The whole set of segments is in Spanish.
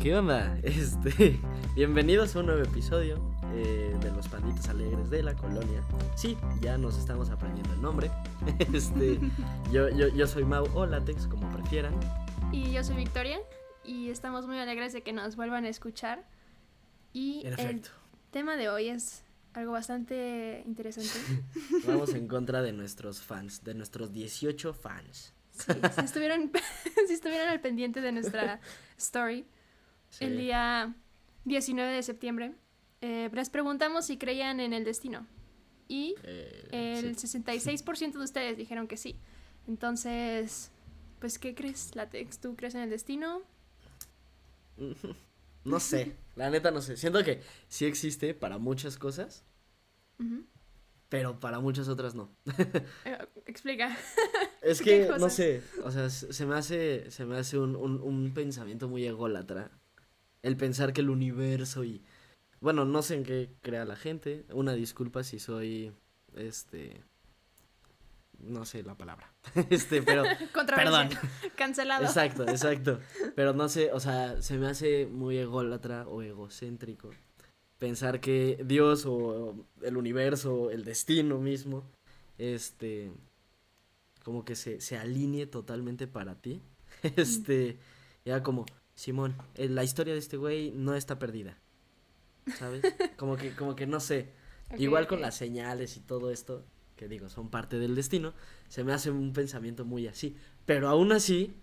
¿Qué onda? Este, bienvenidos a un nuevo episodio eh, de Los Panditos Alegres de la Colonia. Sí, ya nos estamos aprendiendo el nombre. Este, yo, yo, yo soy Mau o Látex, como prefieran. Y yo soy Victoria y estamos muy alegres de que nos vuelvan a escuchar. Y En el tema de hoy es algo bastante interesante. vamos en contra de nuestros fans, de nuestros 18 fans. Sí, si estuvieron, si estuvieron al pendiente de nuestra story, Sí. el día 19 de septiembre, eh, les preguntamos si creían en el destino. Y Eh, el sí. 66% de ustedes dijeron que sí. Entonces, pues, ¿qué crees, Latex? ¿Tú crees en el destino? No sé, la neta no sé. Siento que sí existe para muchas cosas, pero para muchas otras no. Eh, explica. Es ¿Qué que, no sé, o sea, se se me hace, se me hace un, un, un pensamiento muy ególatra. El pensar que el universo y... Bueno, no sé en qué crea la gente. Una disculpa si soy, este... No sé la palabra. Este, pero... Perdón. Cancelado. Exacto, exacto. Pero no sé, o sea, se me hace muy ególatra o egocéntrico pensar que Dios o el universo, el destino mismo, este, como que se, se alinee totalmente para ti. Este, ya como, Simón, eh, la historia de este güey no está perdida. ¿Sabes? Como que, como que no sé. Igual con las señales y todo esto, que digo, son parte del destino, se me hace un pensamiento muy así. Pero aún así,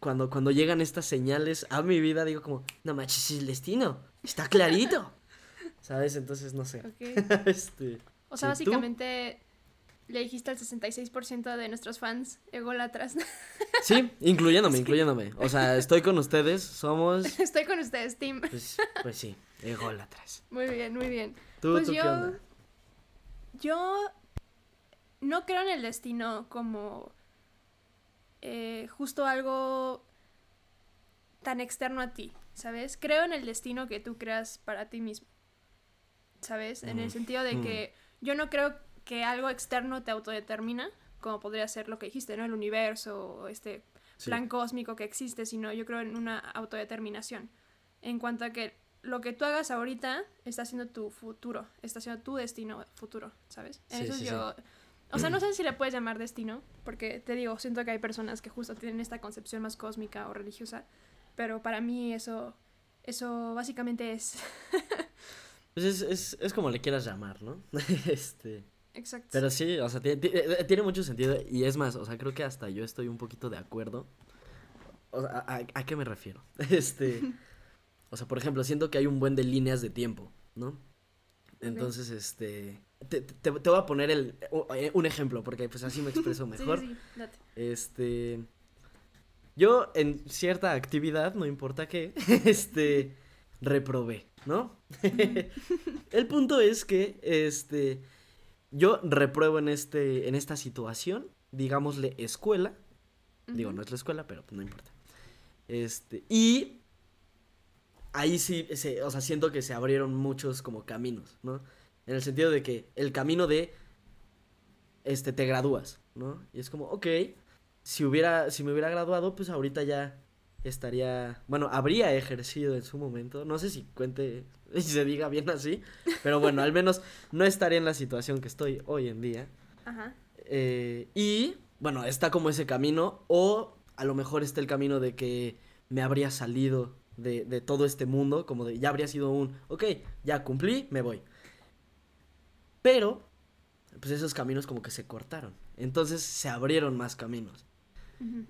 cuando, cuando llegan estas señales a mi vida, digo como, no manches, es el destino, está clarito. ¿Sabes? Entonces, no sé. Este, O sea, ¿tú? Le dijiste al 66% de nuestros fans ególatras. sí, incluyéndome, incluyéndome. O sea, estoy con ustedes, somos, Estoy con ustedes, Tim. pues, pues sí, ególatras. Muy bien, muy bien. ¿Tú, Pues tú qué yo- onda? Yo no creo en el destino como eh, justo algo tan externo a ti, ¿sabes? Creo en el destino que tú creas para ti mismo, ¿sabes? En el Mm, sentido de mm. que yo no creo que algo externo te autodetermina, como podría ser lo que dijiste, ¿no? El universo, o este Sí. plan cósmico que existe, sino yo creo en una autodeterminación. En cuanto a que lo que tú hagas ahorita está siendo tu futuro, está siendo tu destino futuro, ¿sabes? Sí, Eso sí, sí. yo... O sea, no sé si le puedes llamar destino, porque te digo, siento que hay personas que justo tienen esta concepción más cósmica o religiosa, pero para mí eso, eso básicamente es... Pues es, es, es como le quieras llamar, ¿no? este... Exacto. Pero sí, o sea, tiene, tiene- tiene mucho sentido y es más, o sea, creo que hasta yo estoy un poquito de acuerdo. O sea, ¿a, a- qué me refiero? Este, o sea, por ejemplo, siento que hay un buen de líneas de tiempo, ¿no? Entonces, este, te, te, te voy a poner el, eh, un ejemplo porque pues así me expreso mejor. sí, sí, date. Este, yo en cierta actividad, no importa qué, este, reprobé, ¿no? El punto es que, este, yo repruebo en este, en esta situación, digámosle escuela, digo, no es la escuela, pero pues, no importa. Este, y ahí sí, se, o sea, siento que se abrieron muchos como caminos, ¿no? En el sentido de que el camino de, este, te gradúas, ¿no? Y es como, ok, si hubiera, si me hubiera graduado, pues ahorita ya estaría, bueno, habría ejercido en su momento, no sé si cuente, si se diga bien así, pero bueno, al menos no estaría en la situación que estoy hoy en día. Ajá. Eh, y bueno, está como ese camino, o a lo mejor está el camino de que me habría salido de, de todo este mundo, como de ya habría sido un, ok, ya cumplí, me voy. Pero, pues esos caminos como que se cortaron. Entonces se abrieron más caminos.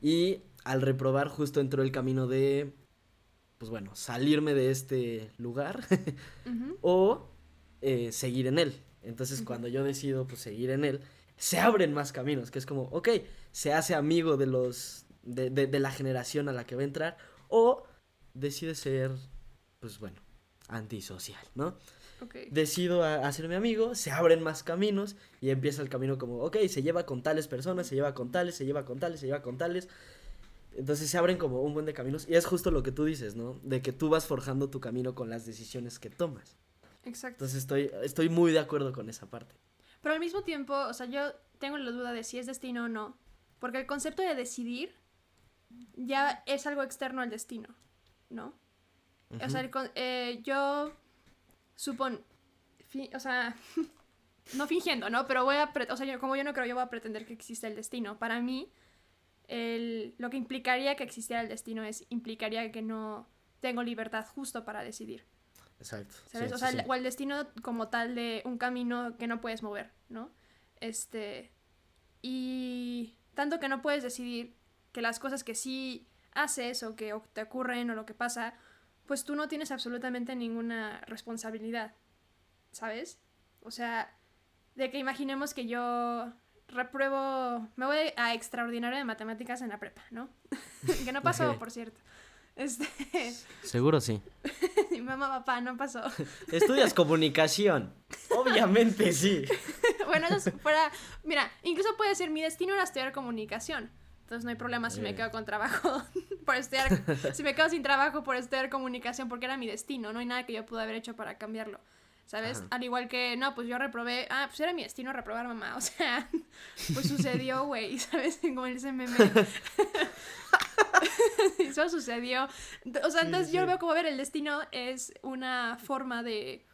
Y al reprobar justo entró el camino de, pues bueno, salirme de este lugar o eh, seguir en él. Entonces cuando yo decido pues seguir en él, se abren más caminos, que es como, ok, se hace amigo de los, de, de, de la generación a la que va a entrar, o decide ser, pues bueno, antisocial, ¿no? Ok. Decido a- hacerme amigo, se abren más caminos y empieza el camino como, ok, se lleva con tales personas, se lleva con tales, se lleva con tales, se lleva con tales. Entonces se abren como un buen de caminos y es justo lo que tú dices, ¿no? De que tú vas forjando tu camino con las decisiones que tomas. Exacto. Entonces estoy, estoy muy de acuerdo con esa parte. Pero al mismo tiempo, o sea, yo tengo la duda de si es destino o no. Porque el concepto de decidir ya es algo externo al destino. ¿no? O sea, el eh, yo supon... fi- o sea, no fingiendo, ¿no? Pero voy a... O sea, yo- como yo no creo, yo voy a pretender que existe el destino. Para mí, el, lo que implicaría que existiera el destino es... Implicaría que no tengo libertad justo para decidir. Exacto. ¿Sabes? sí, o sea, sí. el- o el destino como tal de un camino que no puedes mover, ¿no? Este. Y tanto que no puedes decidir que las cosas que sí haces o que te ocurren o lo que pasa, pues tú no tienes absolutamente ninguna responsabilidad, ¿sabes? O sea, de que imaginemos que yo repruebo, me voy a extraordinario de matemáticas en la prepa, ¿no? que no pasó, por cierto. Este, Seguro sí. mi mamá, papá, no pasó. Estudias comunicación. Obviamente sí. bueno, eso es fuera. Mira, incluso puede ser mi destino era estudiar comunicación. Entonces no hay problema si me quedo con trabajo por estudiar. si me quedo sin trabajo por estudiar comunicación, porque era mi destino. No hay nada que yo pude haber hecho para cambiarlo. ¿Sabes? Ajá. Al igual que, no, pues yo reprobé. Ah, pues era mi destino reprobar mamá. O sea, pues sucedió, güey. ¿Sabes? Como ese meme. Eso sucedió. O sea, entonces sí, yo lo veo como ver el destino es una forma de.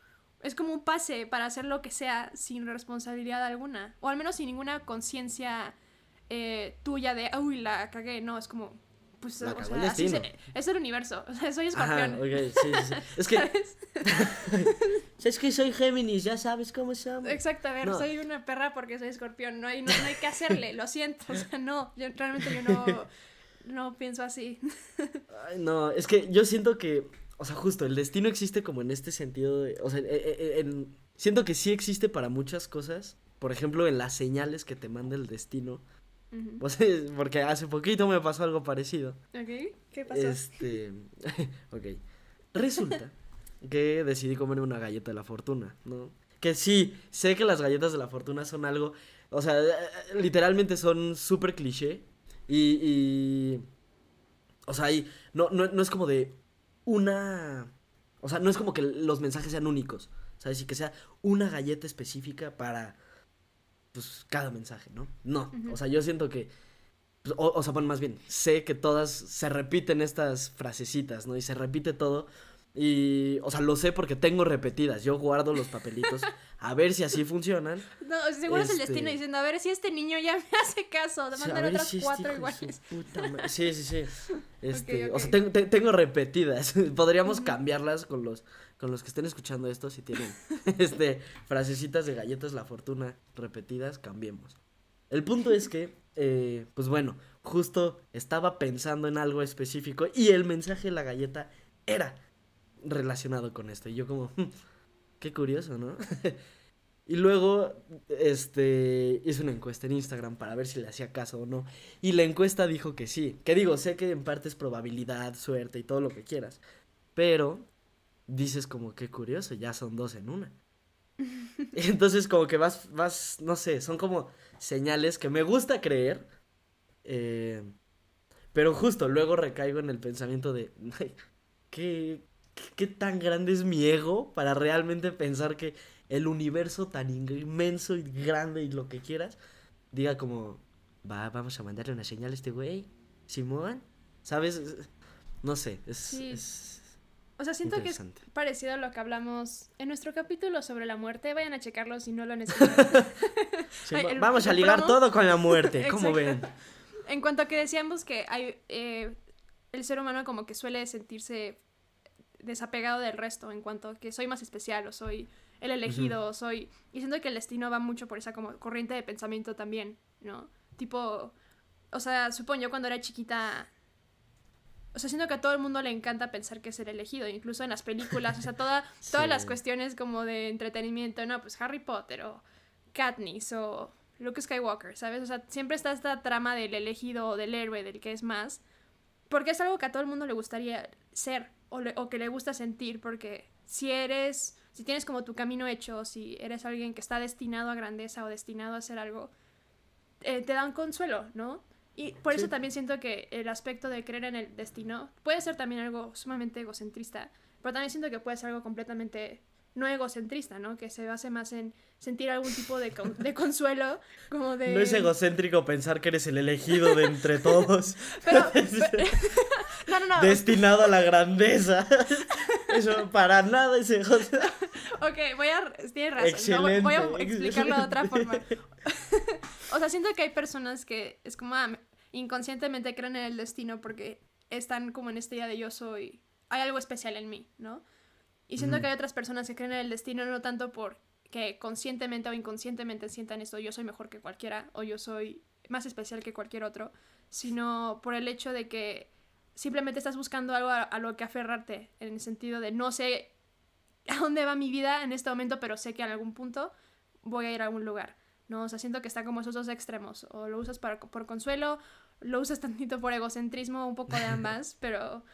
Es como un pase para hacer lo que sea sin responsabilidad alguna. O al menos sin ninguna conciencia eh, tuya de, uy, la cagué. No, es como. Pues, La o cagó sea, el así se- es el universo. O sea, soy Ajá, escorpión. ok, sí, sí, sí. Es que, ¿sabes? es que soy Géminis, ya sabes cómo somos. Exacto, a ver, No. soy una perra porque soy escorpión. No hay, no, no hay que hacerle, lo siento. O sea, no, yo, realmente yo no, no pienso así. Ay, no, es que yo siento que, o sea, justo, el destino existe como en este sentido de, o sea, e- e- en- siento que sí existe para muchas cosas, por ejemplo, en las señales que te manda el destino, Ujú. o sea, es- porque hace poquito me pasó algo parecido. ¿Ok? ¿Qué pasó? Este, ok, resulta que decidí comerme una galleta de la fortuna, ¿no? Que sí, sé que las galletas de la fortuna son algo, o sea, eh, literalmente son súper cliché y, y, o sea, y no, no, no es como de una, o sea, no es como que los mensajes sean únicos, ¿sabes? Y que sea una galleta específica para, pues, cada mensaje, ¿no? No, o sea, yo siento que, pues, o, o sea, bueno, más bien, sé que todas se repiten estas frasecitas, ¿no? Y se repite todo. Y, o sea, lo sé porque tengo repetidas. Yo guardo los papelitos a ver si así funcionan. No, seguro es el Este- destino diciendo, a ver si este niño ya me hace caso. Te Sí, a mandan ver otras si este cuatro de iguales. puta Sí, sí, sí. Este, O sea, tengo, te- tengo repetidas. Podríamos cambiarlas con los, con los que estén escuchando esto. Si tienen este, frasecitas de galletas la fortuna repetidas, cambiemos. El punto es que, eh, pues bueno, justo estaba pensando en algo específico y el mensaje de la galleta era relacionado con esto. Y yo como, "Hmm, qué curioso, ¿no? y luego, este, hice una encuesta en Instagram para ver si le hacía caso o no. Y la encuesta dijo que sí. Que digo, sé que en parte es probabilidad, suerte y todo lo que quieras. Pero dices como, qué curioso, ya son dos en una. Entonces como que vas, vas, no sé, son como señales que me gusta creer. eh, pero justo luego recaigo en el pensamiento de, "Ay, ¿qué, qué tan grande es mi ego para realmente pensar que el universo tan inmenso y grande y lo que quieras, diga como, va, vamos a mandarle una señal a este güey, Simón, ¿sabes? Es- No sé, es, Sí. es O sea, siento que es parecido a lo que hablamos en nuestro capítulo sobre la muerte. Vayan a checarlo si no lo escuchado. Simón, Ay, el- vamos a el ligar promo- todo con la muerte, ¿cómo ven? En cuanto a que decíamos que hay eh, el ser humano como que suele sentirse desapegado del resto en cuanto a que soy más especial o soy el elegido o soy y siento que el destino va mucho por esa como corriente de pensamiento también no tipo o sea supongo yo cuando era chiquita o sea siento que a todo el mundo le encanta pensar que es el elegido incluso en las películas o sea toda, todas las cuestiones como de entretenimiento no pues Harry Potter o Katniss o Luke Skywalker sabes o sea siempre está esta trama del elegido o del héroe del que es más porque es algo que a todo el mundo le gustaría ser o, le- o que le gusta sentir, porque si eres, si tienes como tu camino hecho, si eres alguien que está destinado a grandeza o destinado a hacer algo, eh, te dan consuelo, ¿no? Y por eso también siento que el aspecto de creer en el destino puede ser también algo sumamente egocentrista, pero también siento que puede ser algo completamente no egocentrista, ¿no? Que se base más en sentir algún tipo de, con- de consuelo, como de... No es egocéntrico pensar que eres el elegido de entre todos, Pero, pero- no, no, no. destinado a la grandeza. Eso para nada es egocéntrico. Ok, voy a... Tienes razón. voy- a Excelente, explicarlo de otra forma. o sea, siento que hay personas que es como ah, inconscientemente creen en el destino porque están como en esta idea de yo soy... Hay algo especial en mí, ¿no? Y siento que hay otras personas que creen en el destino no tanto por que conscientemente o inconscientemente sientan esto, yo soy mejor que cualquiera o yo soy más especial que cualquier otro, sino por el hecho de que simplemente estás buscando algo a, a lo que aferrarte, en el sentido de no sé a dónde va mi vida en este momento, pero sé que en algún punto voy a ir a algún lugar, ¿no? O sea, siento que está como esos dos extremos, o lo usas para, por consuelo, lo usas tantito por egocentrismo, un poco de ambas, pero...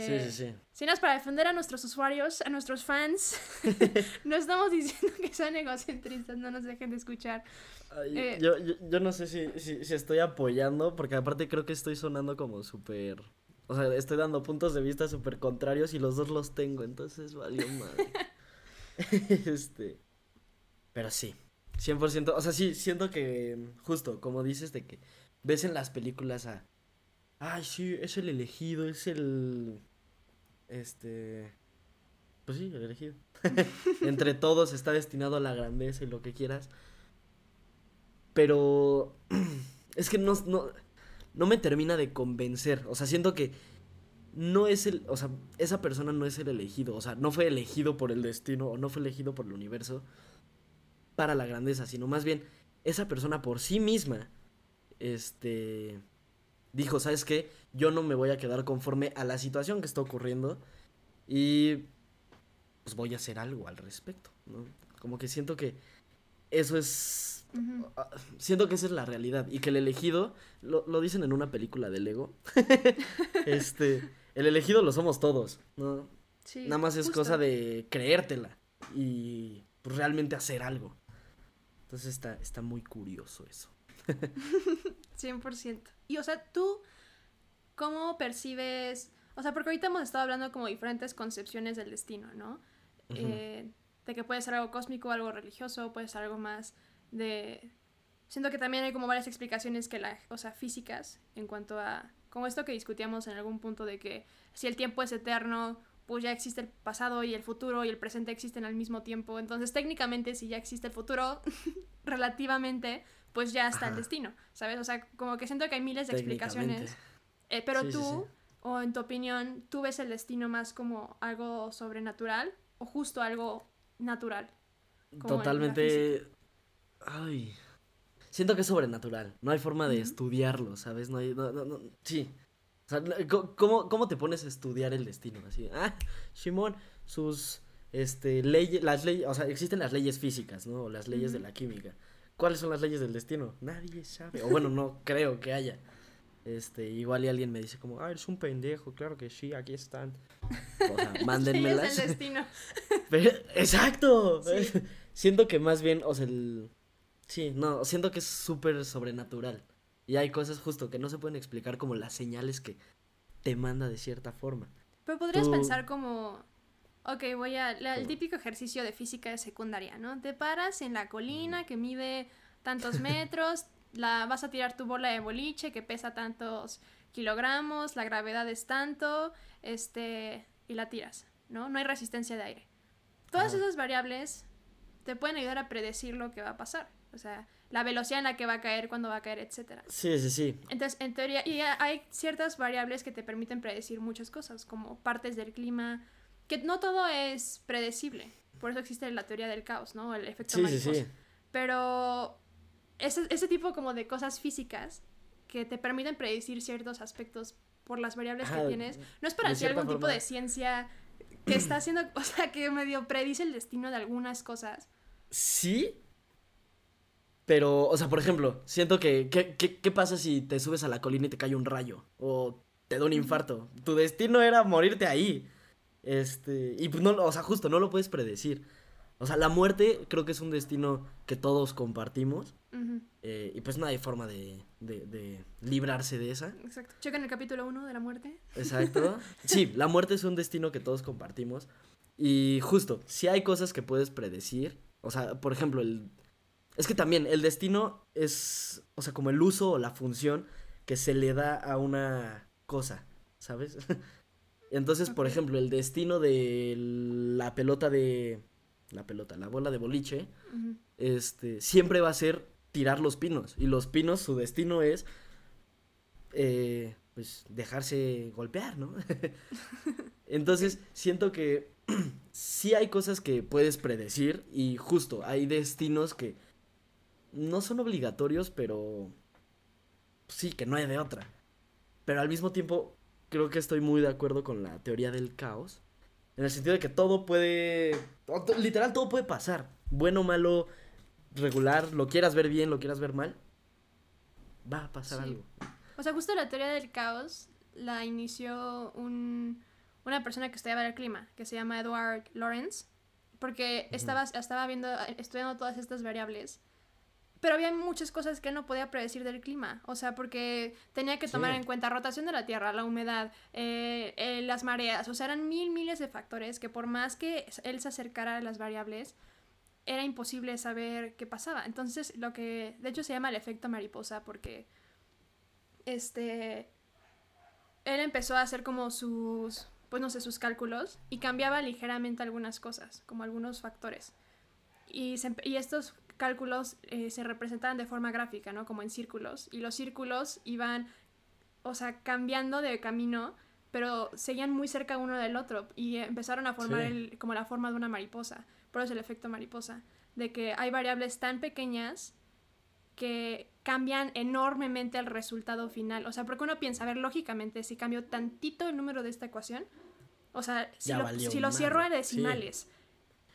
Sí, eh, sí, sí. si no es para defender a nuestros usuarios, a nuestros fans, no estamos diciendo que sean egocentristas, no nos dejen de escuchar. Ay, Eh, yo, yo, yo no sé si, si, si estoy apoyando, porque aparte creo que estoy sonando como súper... O sea, estoy dando puntos de vista súper contrarios y los dos los tengo, entonces valió madre. este... Pero sí, 100%. O sea, sí, siento que justo, como dices, de que ves en las películas a... Ay, sí, es el elegido, es el... Este... Pues sí, el elegido. Entre todos está destinado a la grandeza y lo que quieras. Pero es que no, no, no me termina de convencer. O sea, siento que no es el, o sea, esa persona no es el elegido. O sea, no fue elegido por el destino o no fue elegido por el universo para la grandeza, sino más bien esa persona por sí misma, este, dijo, ¿sabes qué? Yo no me voy a quedar conforme a la situación que está ocurriendo y pues voy a hacer algo al respecto, ¿no? Como que siento que eso es. Ah, Siento que esa es la realidad y que el elegido, lo, lo dicen en una película de Lego, este, el elegido lo somos todos, ¿no? Sí, Nada más es justo. cosa de creértela y pues, realmente hacer algo. Entonces está, está muy curioso eso. 100%. Y, o sea, tú, ¿cómo percibes? O sea, porque ahorita hemos estado hablando como diferentes concepciones del destino, ¿no? Eh, de que puede ser algo cósmico, algo religioso, puede ser algo más de... Siento que también hay como varias explicaciones que la, o sea, físicas en cuanto a, como esto que discutíamos en algún punto de que si el tiempo es eterno, pues ya existe el pasado y el futuro y el presente existen al mismo tiempo. Entonces, técnicamente, si ya existe el futuro, relativamente, pues ya está el destino, ¿sabes? O sea, como que siento que hay miles de explicaciones. Eh, pero Sí, tú, sí. o en tu opinión, ¿tú ves el destino más como algo sobrenatural o justo algo natural? Totalmente. Ay. Siento que es sobrenatural. No hay forma de estudiarlo, ¿sabes? No hay. No, no, no, Sí. O sea, ¿cómo, ¿cómo te pones a estudiar el destino? Así. Ah, Simón, sus. Este, leyes. Las leyes. O sea, existen las leyes físicas, ¿no? O las leyes de la química. ¿Cuáles son las leyes del destino? Nadie sabe. O bueno, no creo que haya. Este, igual y alguien me dice como, ah, eres un pendejo, claro que sí, aquí están. O sea, mándenmelas. del destino. Pero- exacto. Sí. Siento que más bien, o sea, el... Sí, no, siento que es súper sobrenatural. Y hay cosas justo que no se pueden explicar como las señales que te manda de cierta forma. Pero podrías Tú- pensar como, ok, voy a, la- el típico ejercicio de física de secundaria, ¿no? Te paras en la colina que mide tantos metros, la vas a tirar tu bola de boliche que pesa tantos kilogramos, la gravedad es tanto, este, y la tiras, ¿no? No hay resistencia de aire. Todas Ajá. esas variables te pueden ayudar a predecir lo que va a pasar, o sea, la velocidad en la que va a caer, cuándo va a caer, etcétera. Sí, sí, sí. Entonces, en teoría, y ha- hay ciertas variables que te permiten predecir muchas cosas, como partes del clima, que no todo es predecible. Por eso existe la teoría del caos, ¿no? El efecto Sí, sí, mariposa. sí. Pero ese, ese tipo como de cosas físicas que te permiten predecir ciertos aspectos por las variables Ajá, que tienes, no es para de decir algún tipo de ciencia que está haciendo, o sea, que medio predice el destino de algunas cosas. Sí. Pero, o sea, por ejemplo, siento que, ¿qué, qué, qué pasa si te subes a la colina y te cae un rayo? O te da un infarto. Tu destino era morirte ahí. Este, y pues no, o sea, justo, no lo puedes predecir. O sea, la muerte creo que es un destino que todos compartimos. Ujú, eh, y pues no hay forma de, de, de librarse de esa. exacto. Chequen el capítulo 1 de la muerte. Exacto. Sí, la muerte es un destino que todos compartimos. Y justo, si hay cosas que puedes predecir, o sea, por ejemplo, el... Es que también el destino es, o sea, como el uso o la función que se le da a una cosa, ¿sabes? Entonces, por ejemplo, el destino de la pelota de... La pelota, la bola de boliche, este, siempre va a ser tirar los pinos. Y los pinos, su destino es, eh, pues, dejarse golpear, ¿no? Entonces, siento que sí hay cosas que puedes predecir y justo, hay destinos que no son obligatorios, pero sí, que no hay de otra. Pero al mismo tiempo, creo que estoy muy de acuerdo con la teoría del caos. En el sentido de que todo puede. Literal, todo puede pasar. Bueno, malo, regular, lo quieras ver bien, lo quieras ver mal. Va a pasar Sí. algo. O sea, justo la teoría del caos la inició un, una persona que estudiaba el clima, que se llama Edward Lawrence, porque estaba, estaba viendo, estudiando todas estas variables. Pero había muchas cosas que no podía predecir del clima. O sea, porque tenía que tomar Sí. en cuenta rotación de la Tierra, la humedad, eh, eh, las mareas. O sea, eran mil, miles de factores que por más que él se acercara a las variables, era imposible saber qué pasaba. Entonces, lo que de hecho se llama el efecto mariposa, porque este él empezó a hacer como sus pues no sé sus cálculos y cambiaba ligeramente algunas cosas como algunos factores y, se y estos cálculos eh, se representaban de forma gráfica no como en círculos y los círculos iban o sea cambiando de camino pero seguían muy cerca uno del otro y empezaron a formar Sí. el, como la forma de una mariposa por eso el efecto mariposa de que hay variables tan pequeñas que cambian enormemente el resultado final. O sea, porque uno piensa, a ver, lógicamente, si cambio tantito el número de esta ecuación, o sea, si Ya lo, si cierro a Sí.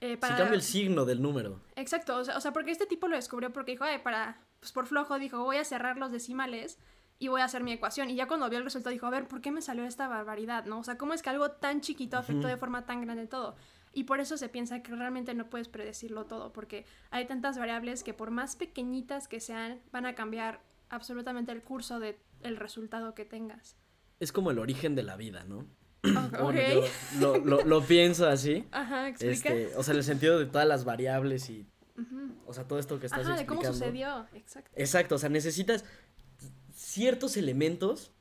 Eh, Si para- cambia el signo del número. Exacto, o sea, o sea, porque este tipo lo descubrió porque dijo, ay, para, pues por flojo, dijo, voy a cerrar los decimales y voy a hacer mi ecuación. Y ya cuando vio el resultado dijo, a ver, ¿por qué me salió esta barbaridad? ¿No? O sea, ¿cómo es que algo tan chiquito afectó de forma tan grande todo? Y por eso se piensa que realmente no puedes predecirlo todo, porque hay tantas variables que por más pequeñitas que sean, van a cambiar absolutamente el curso del resultado que tengas. Es como el origen de la vida, ¿no? Ok. Bueno, yo lo, lo- lo pienso así. Ajá, explica. Este, o sea, en el sentido de todas las variables y, o sea, todo esto que estás Ajá, de cómo explicando. sucedió, exacto. Exacto, o sea, necesitas ciertos elementos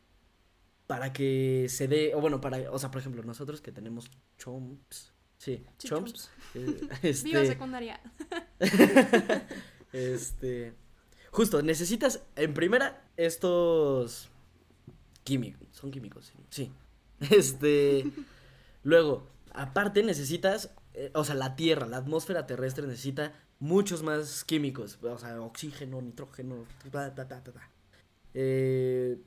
para que se dé, o bueno, para, o sea, por ejemplo, nosotros que tenemos chomps, sí, Sí, chomps, chomps. eh, Viva este, secundaria. este, justo, necesitas, en primera, estos químicos, son químicos, sí, sí, este, luego, aparte necesitas, eh, o sea, la Tierra, la atmósfera terrestre necesita muchos más químicos, o sea, oxígeno, nitrógeno. Eh,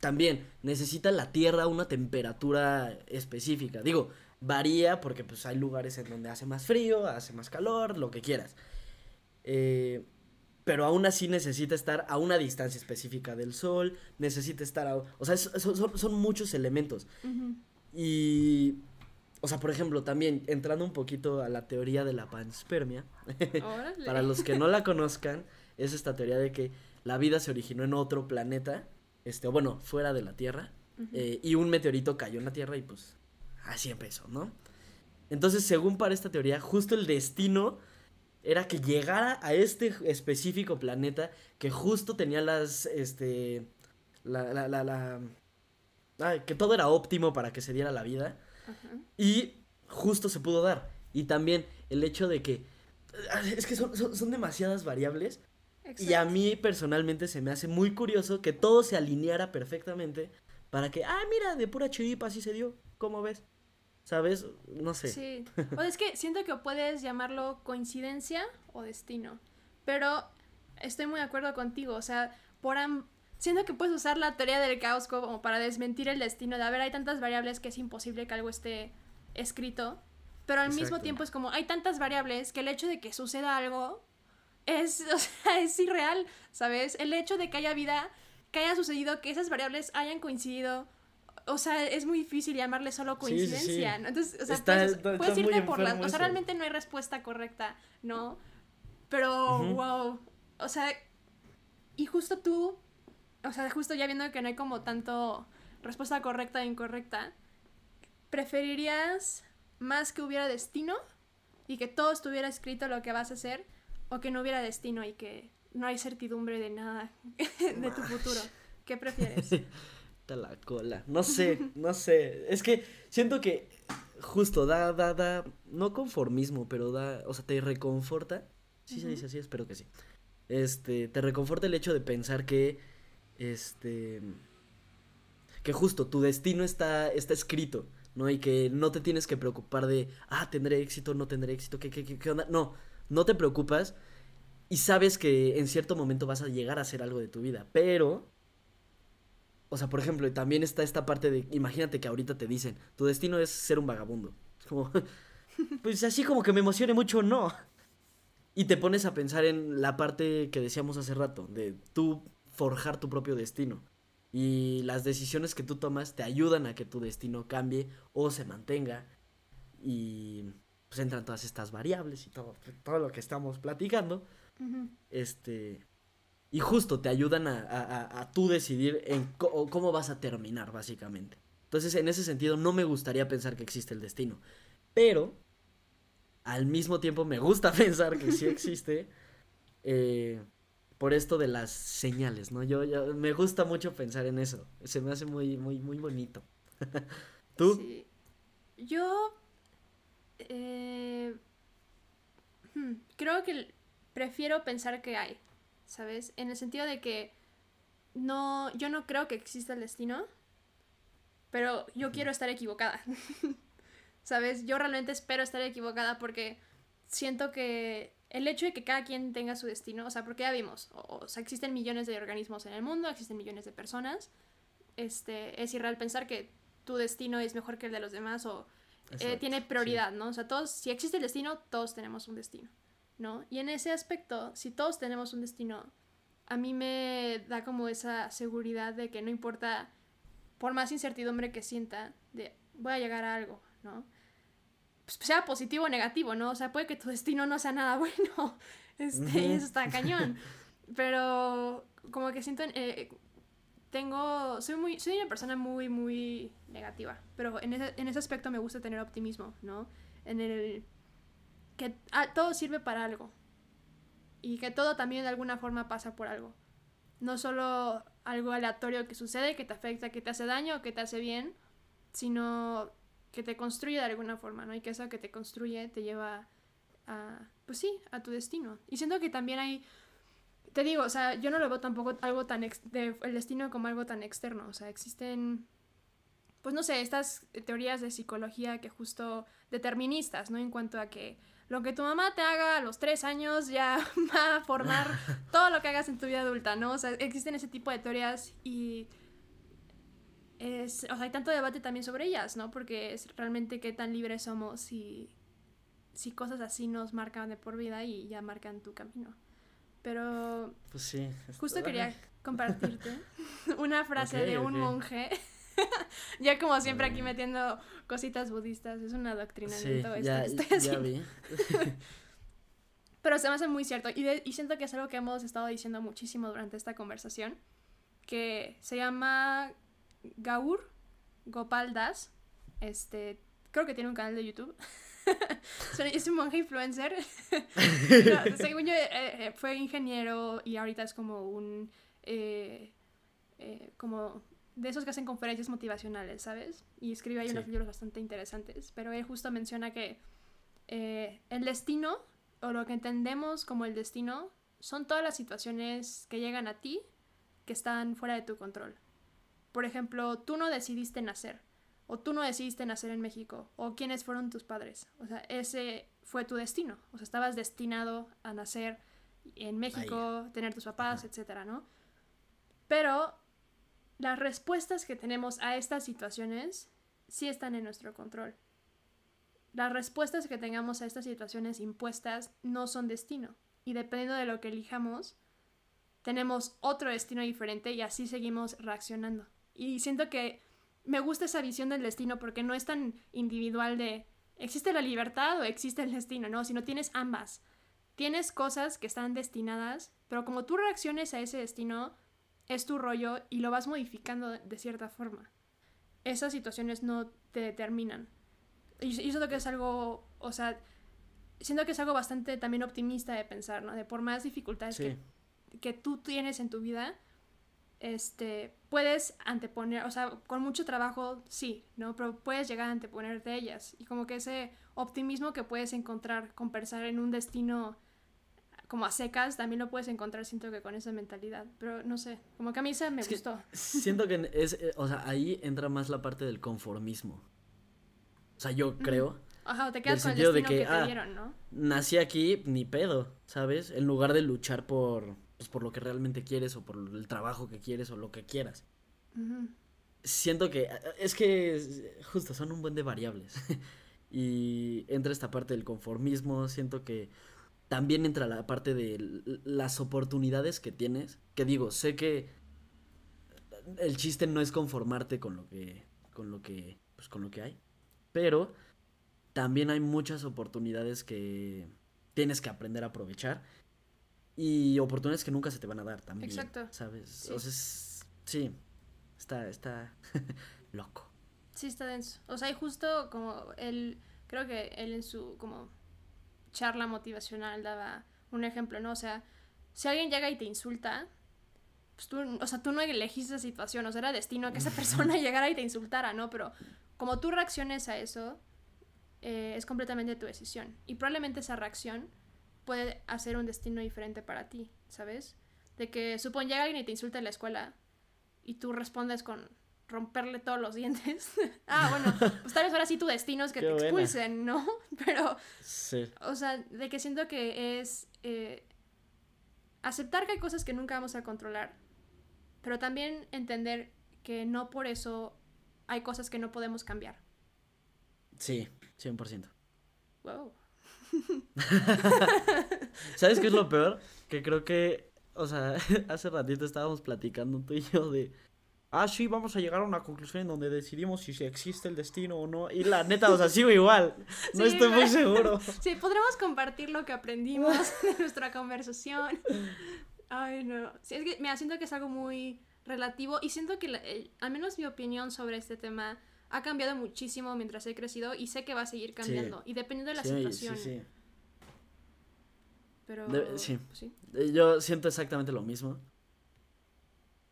también necesita la Tierra una temperatura específica. Digo, varía porque pues hay lugares en donde hace más frío, hace más calor, lo que quieras. Eh, pero aún así necesita estar a una distancia específica del Sol, necesita estar a... O sea, es- son, muchos elementos. Y... O sea, por ejemplo, también entrando un poquito a la teoría de la panspermia, para los que no la conozcan, es esta teoría de que la vida se originó en otro planeta, este, bueno, fuera de la Tierra, eh, y un meteorito cayó en la Tierra y pues así empezó, ¿no? Entonces, según para esta teoría, justo el destino era que llegara a este específico planeta que justo tenía las, este, la, la, la, la- ay, que todo era óptimo para que se diera la vida. Ajá. Y justo se pudo dar. Y también el hecho de que. Es que son, son, son demasiadas variables. Y a Exacto. mí personalmente se me hace muy curioso que todo se alineara perfectamente para que, ah, mira, de pura chiripa así se dio. ¿Cómo ves? ¿Sabes? No sé. Sí. O es que siento que puedes llamarlo coincidencia o destino. Pero estoy muy de acuerdo contigo. O sea, por am- siento que puedes usar la teoría del caos como para desmentir el destino. De a ver, hay tantas variables que es imposible que algo esté escrito. Pero al mismo Exacto. tiempo es como hay tantas variables que el hecho de que suceda algo es, o sea, es irreal, ¿sabes? El hecho de que haya vida, que haya sucedido, que esas variables hayan coincidido. O sea, es muy difícil llamarle solo Sí, sí, sí. coincidencia, ¿no? Entonces, o sea, Está- puedes, está- puedes está muy irte por las... O sea, realmente no hay respuesta correcta, ¿no? Pero, wow. O sea, y justo tú, o sea, justo ya viendo que no hay como tanto respuesta correcta e incorrecta, ¿preferirías más que hubiera destino y que todo estuviera escrito lo que vas a hacer o que no hubiera destino y que no hay certidumbre de nada de tu futuro. ¿Qué prefieres? La cola. No sé, no sé. Es que siento que justo da, da, da, no conformismo, pero da, o sea, te reconforta. Sí se dice así, espero que sí. Este, te reconforta el hecho de pensar que, este, que justo tu destino está, está escrito, ¿no? Y que no te tienes que preocupar de, ah, tendré éxito, no tendré éxito, ¿qué, qué, qué, qué onda? No, no te preocupas y sabes que en cierto momento vas a llegar a hacer algo de tu vida, pero o sea, por ejemplo, también está esta parte de, imagínate que ahorita te dicen, tu destino es ser un vagabundo. Es como, pues así como que me emocione mucho, no. Y te pones a pensar en la parte que decíamos hace rato, de tú forjar tu propio destino. Y las decisiones que tú tomas te ayudan a que tu destino cambie o se mantenga. Y pues entran todas estas variables y todo, todo lo que estamos platicando. Este, y justo te ayudan a, a, a tú decidir en cómo vas a terminar, básicamente. Entonces, en ese sentido, no me gustaría pensar que existe el destino. Pero, al mismo tiempo, me gusta pensar que sí existe. Eh, por esto de las señales, ¿no? Yo, yo, me gusta mucho pensar en eso. Se me hace muy, muy, muy bonito. ¿Tú? Sí. Yo eh, hmm, creo que prefiero pensar que hay. ¿Sabes? En el sentido de que no, yo no creo que exista el destino, pero yo quiero estar equivocada. ¿Sabes? Yo realmente espero estar equivocada porque siento que el hecho de que cada quien tenga su destino, o sea, porque ya vimos, o, sea, existen millones de organismos en el mundo, existen millones de personas, este, es irreal pensar que tu destino es mejor que el de los demás o eh, tiene prioridad, ¿no? O sea, todos, si existe el destino, todos tenemos un destino. ¿No? Y en ese aspecto, si todos tenemos un destino, a mí me da como esa seguridad de que no importa, por más incertidumbre que sienta, de voy a llegar a algo, ¿no? Pues sea positivo o negativo, ¿no? O sea, puede que tu destino no sea nada bueno, este, y eso está cañón. Pero como que siento, eh, tengo, soy muy, soy una persona muy, muy negativa, pero en ese, en ese aspecto me gusta tener optimismo, ¿no? En el que ah, todo sirve para algo y que todo también de alguna forma pasa por algo. No solo algo aleatorio que sucede, que te afecta, que te hace daño, que te hace bien, sino que te construye de alguna forma, ¿no? Y que eso que te construye te lleva a, pues sí, a tu destino. Y siento que también hay, te digo, o sea, yo no lo veo tampoco algo tan, de, el destino como algo tan externo, o sea, existen, pues no sé, estas teorías de psicología que justo deterministas, ¿no? En cuanto a que lo que tu mamá te haga a los tres años ya va a formar todo lo que hagas en tu vida adulta, ¿no? O sea, existen ese tipo de teorías y es, o sea, hay tanto debate también sobre ellas, ¿no? Porque es realmente qué tan libres somos si, si cosas así nos marcan de por vida y ya marcan tu camino. Pero... Pues sí. Justo quería compartirte una frase de un monje ya como siempre aquí metiendo cositas budistas, es un adoctrinamiento. Sí, ya, ya vi. Pero se me hace muy cierto y, y siento que es algo que hemos estado diciendo muchísimo durante esta conversación, que se llama Gaur Gopal Das, este, creo que tiene un canal de YouTube. es un monje influencer. según yo, eh, eh, fue ingeniero y ahorita es como un... Eh, como de esos que hacen conferencias motivacionales, ¿sabes? Y escribe ahí unos libros bastante interesantes. Pero él justo menciona que eh, el destino, o lo que entendemos como el destino, son todas las situaciones que llegan a ti que están fuera de tu control. Por ejemplo, tú no decidiste nacer, o tú no decidiste nacer en México, o quiénes fueron tus padres. O sea, ese fue tu destino. O sea, estabas destinado a nacer en México, tener tus papás, etcétera, ¿no? Pero las respuestas que tenemos a estas situaciones sí están en nuestro control. Las respuestas que tengamos a estas situaciones impuestas no son destino. Y dependiendo de lo que elijamos, tenemos otro destino diferente y así seguimos reaccionando. Y siento que me gusta esa visión del destino porque no es tan individual de existe la libertad o existe el destino, no, sino tienes ambas. Tienes cosas que están destinadas, pero como tú reacciones a ese destino, es tu rollo y lo vas modificando de cierta forma. Esas situaciones no te determinan. Y yo siento que es algo, o sea, siento que es algo bastante también optimista de pensar, ¿no? De por más dificultades que, que tú tienes en tu vida, este, puedes anteponer, o sea, con mucho trabajo, sí, ¿no? Pero puedes llegar a anteponerte de ellas. Y como que ese optimismo que puedes encontrar con pensar en un destino como a secas, también lo puedes encontrar, siento que con esa mentalidad. Pero no sé, como que a mí se me gustó. Siento que es, eh, o sea, ahí entra más la parte del conformismo. O sea, yo creo. Ajá, te quedas con el destino que, te ah, dieron, ¿no? Nací aquí, ni pedo, ¿sabes? En lugar de luchar por, pues, por lo que realmente quieres o por el trabajo que quieres o lo que quieras. Siento que, es que justo son un buen de variables. y entra esta parte del conformismo, siento que también entra la parte de las oportunidades que tienes. Que digo, sé que el chiste no es conformarte con lo que, con lo que, pues con lo que hay. Pero también hay muchas oportunidades que tienes que aprender a aprovechar. Y oportunidades que nunca se te van a dar también. Exacto. ¿Sabes? Sí. Entonces, sí, está, está loco. Sí, está denso. O sea, y justo como él, creo que él en su, como charla motivacional daba un ejemplo, ¿no? O sea, si alguien llega y te insulta, pues tú, o sea, tú no elegiste esa situación, o sea, era destino que esa persona llegara y te insultara, ¿no? Pero como tú reacciones a eso, eh, es completamente tu decisión. Y probablemente esa reacción puede hacer un destino diferente para ti, ¿sabes? De que supone llega alguien y te insulta en la escuela y tú respondes con romperle todos los dientes. ah, bueno, pues tal vez ahora sí tu destino es que te expulsen, ¿no? Pero, sí. o sea, de que siento que es eh, aceptar que hay cosas que nunca vamos a controlar, pero también entender que no por eso hay cosas que no podemos cambiar. Sí, 100%. Wow. ¿Sabes qué es lo peor? Que creo que, o sea, hace ratito estábamos platicando tú y yo de ah, sí, vamos a llegar a una conclusión en donde decidimos si existe el destino o no. Y la neta, o sea, sigo igual. No estoy muy seguro. Sí, podremos compartir lo que aprendimos de nuestra conversación. Ay, no. Sí, es que, me siento que es algo muy relativo y siento que, al menos mi opinión sobre este tema ha cambiado muchísimo mientras he crecido y sé que va a seguir cambiando. Y dependiendo de la situación. Sí, sí. Pero. sí. sí. Yo siento exactamente lo mismo.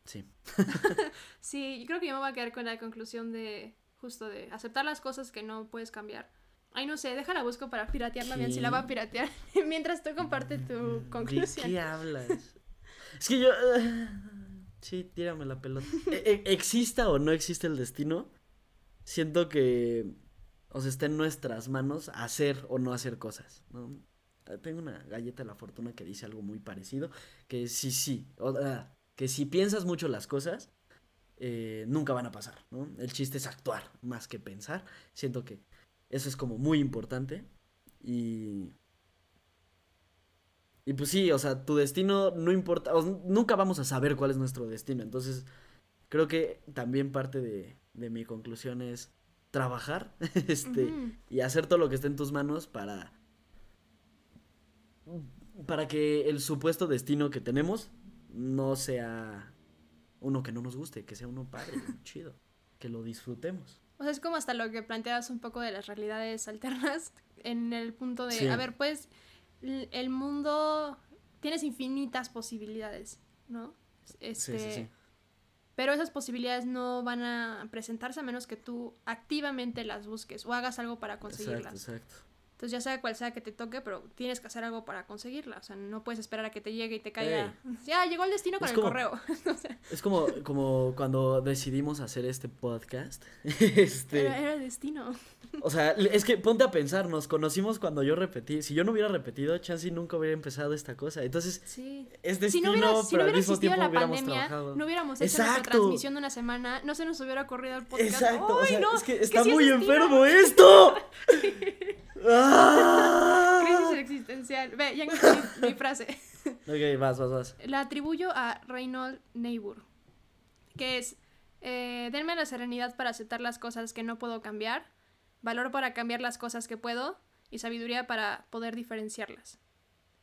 Sí. sí, yo creo que yo me voy a quedar con la conclusión de justo de aceptar las cosas que no puedes cambiar. Ay, no sé, déjala busco para piratearla bien, si la va a piratear. Mientras tú comparte tu conclusión. ¿De qué hablas? es que yo... Sí, tírame la pelota. E, e, exista o no existe el destino, siento que... O sea, está en nuestras manos hacer o no hacer cosas, ¿no? Tengo una galleta de la fortuna que dice algo muy parecido, que sí, sí, o, que si piensas mucho las cosas, eh, nunca van a pasar, ¿no? El chiste es actuar más que pensar. Siento que eso es como muy importante. Y... Y pues sí, o sea, tu destino no importa, nunca vamos a saber cuál es nuestro destino. Entonces, creo que también parte de, de mi conclusión es trabajar este, y hacer todo lo que esté en tus manos para, para que el supuesto destino que tenemos no sea uno que no nos guste, que sea uno padre, chido, que lo disfrutemos. O sea, es como hasta lo que planteas un poco de las realidades alternas en el punto de, a ver, pues el mundo tienes infinitas posibilidades, ¿no? Este, sí, sí, sí. Pero esas posibilidades no van a presentarse a menos que tú activamente las busques o hagas algo para conseguirlas. Exacto, exacto. Entonces ya sea cual sea que te toque, pero tienes que hacer algo para conseguirla. O sea, no puedes esperar a que te llegue y te caiga. Ya llegó el destino con el correo. Es como, como cuando decidimos hacer este podcast. este... Era, el destino. O sea, es que ponte a pensar, nos conocimos cuando yo repetí. Si yo no hubiera repetido, Chansey nunca hubiera empezado esta cosa. Entonces, sí. es destino, si no hubiera, si no mismo tiempo la pandemia, No hubiéramos hecho esta transmisión de una semana, no se nos hubiera ocurrido el podcast. Exacto. o sea, es que está muy enfermo esto. ¡Ah! Crisis existencial. Ve, ya encontré mi, frase. Ok, vas, vas, vas. La atribuyo a Reynold Neighbor, que es, eh, denme la serenidad para aceptar las cosas que no puedo cambiar, valor para cambiar las cosas que puedo y sabiduría para poder diferenciarlas.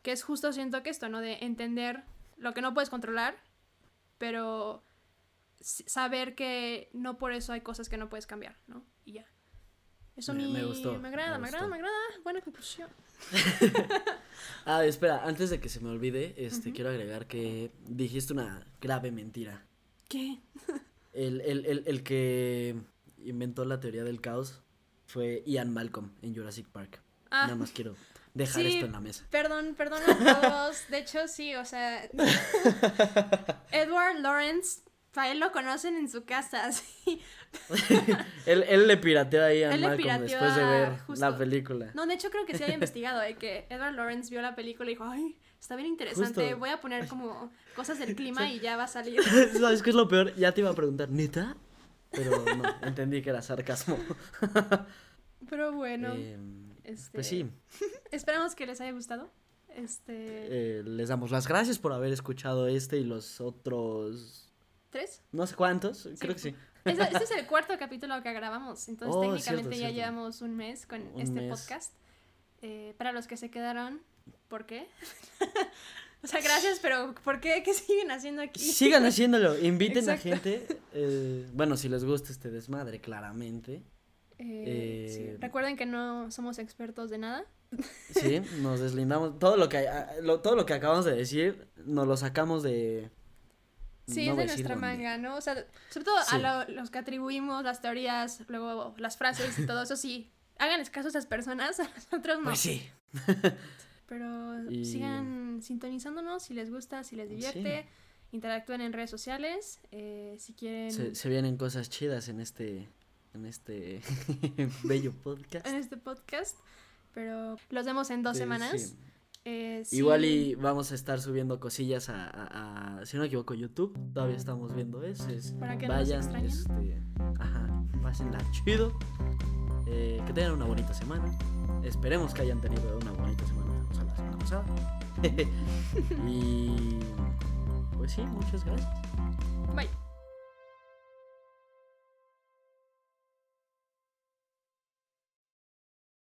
Que es justo siento que esto, ¿no? De entender lo que no puedes controlar, pero saber que no por eso hay cosas que no puedes cambiar, ¿no? Y ya. Eso Me- me, me gustó, me agrada, me me, agrada, gustó. me agrada. Buena conclusión. Ah, espera, antes de que se me olvide, este, quiero agregar que dijiste una grave mentira. ¿Qué? El, el, el, el que inventó la teoría del caos fue Ian Malcolm en Jurassic Park. Ah, Nada más quiero dejar Sí. esto en la mesa. perdón, perdón a todos. De hecho, sí, o sea. Edward Lawrence, para él lo conocen en su casa, sí. Él, él le pirateó a Ian Él le Malcolm después de a- ver justo. la película. No, de hecho, creo que sí había investigado de que Edward Lawrence vio la película y dijo, ay, está bien interesante. Justo. Voy a poner como cosas del clima y ya va a salir. ¿Sabes qué es lo peor? Ya te iba a preguntar, ¿neta? Pero no, entendí que era sarcasmo. Pero bueno, Em, este, pues sí, esperamos que les haya gustado. Este, eh, les damos las gracias por haber escuchado este y los otros, ¿tres? no sé cuántos, creo que sí. Este, este es el cuarto capítulo que grabamos, entonces Oh, técnicamente cierto, ya cierto. llevamos un mes con Un este mes. podcast. Eh, para los que se quedaron, ¿por qué? o sea, gracias, pero ¿por qué? ¿Qué siguen haciendo aquí? Sigan haciéndolo, inviten a gente. eh, bueno, si les gusta este desmadre, claramente. Eh, sí. Eh, Recuerden que no somos expertos de nada. Sí, nos deslindamos. Todo lo que, ah, lo- todo lo que acabamos de decir, nos lo sacamos de. Sí, no es de nuestra manga, ¿no? O sea, sobre todo Sí. a lo- los que atribuimos las teorías, luego las frases y todo eso, sí. Háganles caso a esas personas, a nosotros no. Pues sí. Pero Y- sigan sintonizándonos si les gusta, si les divierte. Interactúen en redes sociales. eh, si quieren. Se, se vienen cosas chidas en este. En este bello podcast. En este podcast. Pero los vemos en dos Eh, semanas. Eh, sí. Igual y vamos a estar subiendo cosillas a, a- a- si no me equivoco, YouTube. Todavía estamos viendo eso. es- Para que no vayan, extrañen. este, ajá, pásenla chido. Eh, que tengan una bonita semana. Esperemos que hayan tenido una bonita semana, o sea, la semana pasada. y pues sí, muchas gracias.